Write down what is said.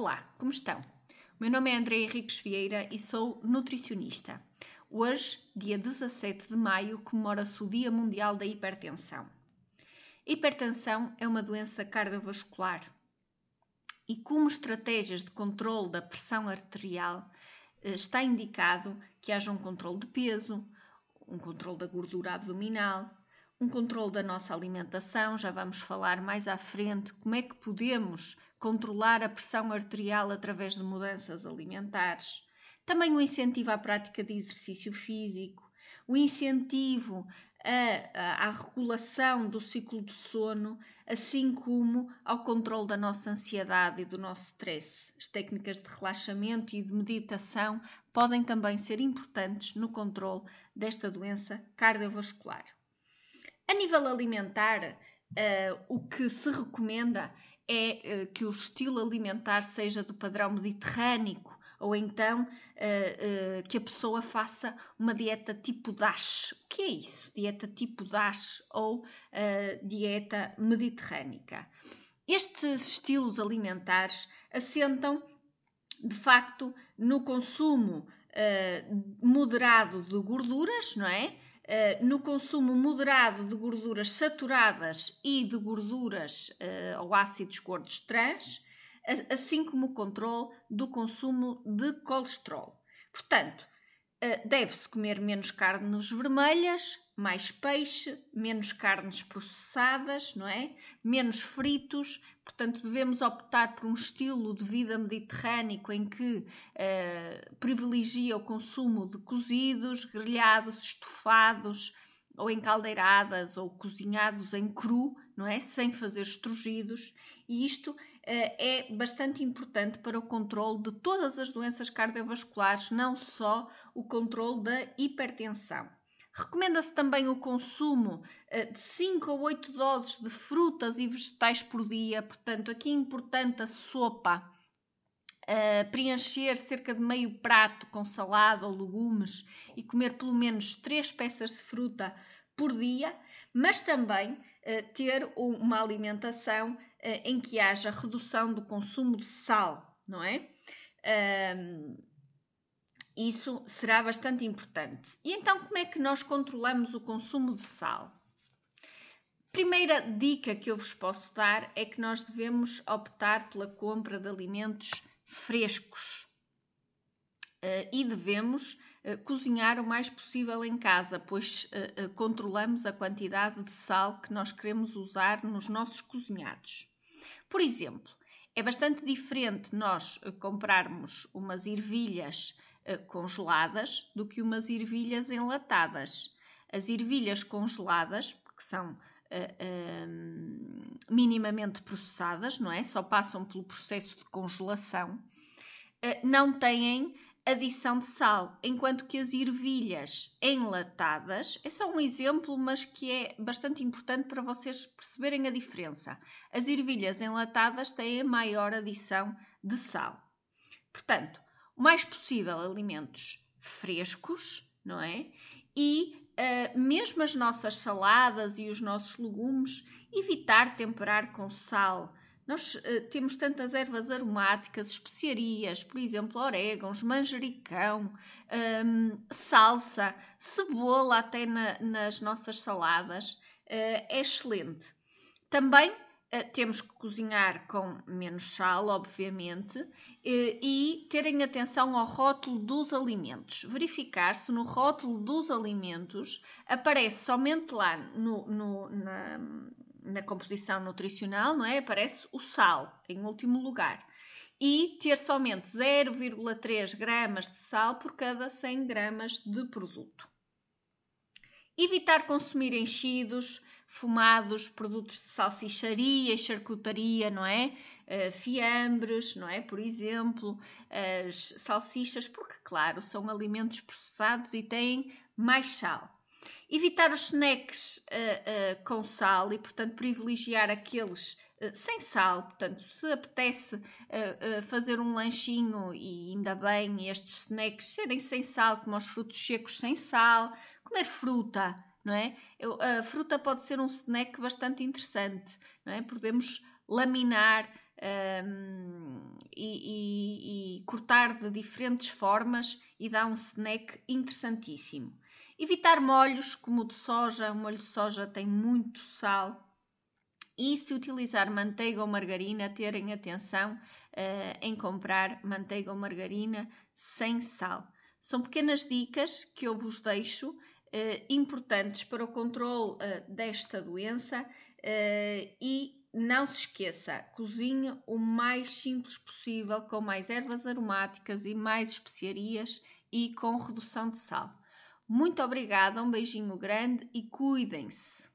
Olá, como estão? O meu nome é André Henriques Vieira e sou nutricionista. Hoje, dia 17 de maio, comemora-se o Dia Mundial da Hipertensão. hipertensão é uma doença cardiovascular e, como estratégias de controle da pressão arterial, eh, está indicado que haja um controle de peso, um controle da gordura abdominal, um controle da nossa alimentação, já vamos falar mais à frente como é que podemos controlar a pressão arterial através de mudanças alimentares. Também o incentivo à prática de exercício físico, o incentivo a, à regulação do ciclo do sono, assim como ao controle da nossa ansiedade e do nosso stress. As técnicas de relaxamento e de meditação podem também ser importantes no controle desta doença cardiovascular. A nível alimentar, uh, o que se recomenda é uh, que o estilo alimentar seja do padrão mediterrâneo, ou então uh, que a pessoa faça uma dieta tipo DASH. O que é isso? Dieta tipo DASH ou dieta mediterrânica. Estes estilos alimentares assentam, de facto, no consumo moderado de gorduras, não é? Uh, no consumo moderado de gorduras saturadas e de gorduras uh, ou ácidos gordos trans, assim como o controle do consumo de colesterol. Portanto, eh, deve-se comer menos carnes vermelhas, mais peixe, menos carnes processadas, não é? Menos fritos. Portanto, devemos optar por um estilo de vida mediterrâneo em que uh, privilegia o consumo de cozidos, grelhados, estofados ou encaldeiradas ou cozinhados em cru, não é? Sem fazer estrugidos. E isto eh, é bastante importante para o controle de todas as doenças cardiovasculares, não só o controle da hipertensão. Recomenda-se também o consumo eh, de 5 a 8 doses de frutas e vegetais por dia, portanto, aqui é importante a sopa. Uh, preencher cerca de meio prato com salada ou legumes e comer pelo menos três peças de fruta por dia, mas também uh, ter uma alimentação em que haja redução do consumo de sal, não é? isso será bastante importante. E então, como é que nós controlamos o consumo de sal? Primeira dica que eu vos posso dar é que nós devemos optar pela compra de alimentos frescos e devemos uh, cozinhar o mais possível em casa, pois uh, controlamos a quantidade de sal que nós queremos usar nos nossos cozinhados. Por exemplo, é bastante diferente nós comprarmos umas ervilhas congeladas do que umas ervilhas enlatadas. As ervilhas congeladas, porque são Uh, uh, minimamente processadas, não é? Só passam pelo processo de congelação, uh, não têm adição de sal, enquanto que as ervilhas enlatadas, é só um exemplo, mas que é bastante importante para vocês perceberem a diferença. As ervilhas enlatadas têm a maior adição de sal. Portanto, o mais possível alimentos frescos, não é? E uh, mesmo as nossas saladas e os nossos legumes, evitar temperar com sal nós uh, temos tantas ervas aromáticas, especiarias, por exemplo, orégãos, manjericão, um, salsa, cebola até na, nas nossas saladas. Uh, é excelente. Também uh, temos que cozinhar com menos sal, obviamente, e terem atenção ao rótulo dos alimentos. Verificar se no rótulo dos alimentos aparece somente lá no, no na, na composição nutricional, não é? Aparece o sal em último lugar. E ter somente 0,3 gramas de sal por cada 100 gramas de produto. Evitar consumir enchidos, fumados, produtos de salsicharia charcutaria, não é? Uh, fiambres, não é? Por exemplo, as salsichas, porque, claro, são alimentos processados e têm mais sal. Evitar os snacks uh, uh, com sal e, portanto, privilegiar aqueles uh, sem sal. Portanto, se apetece fazer um lanchinho e ainda bem estes snacks serem sem sal, como os frutos secos sem sal, comer fruta, não é? Eu, a fruta pode ser um snack bastante interessante, não é? Podemos laminar um, e, e, e, cortar de diferentes formas e dá um snack interessantíssimo. Evitar molhos como o de soja, o molho de soja tem muito sal. E se utilizar manteiga ou margarina, terem atenção uh, em comprar manteiga ou margarina sem sal. São pequenas dicas que eu vos deixo, uh, importantes para o controle uh, desta doença e não se esqueça, cozinhe o mais simples possível, com mais ervas aromáticas e mais especiarias e com redução de sal. Muito obrigada, um beijinho grande e cuidem-se!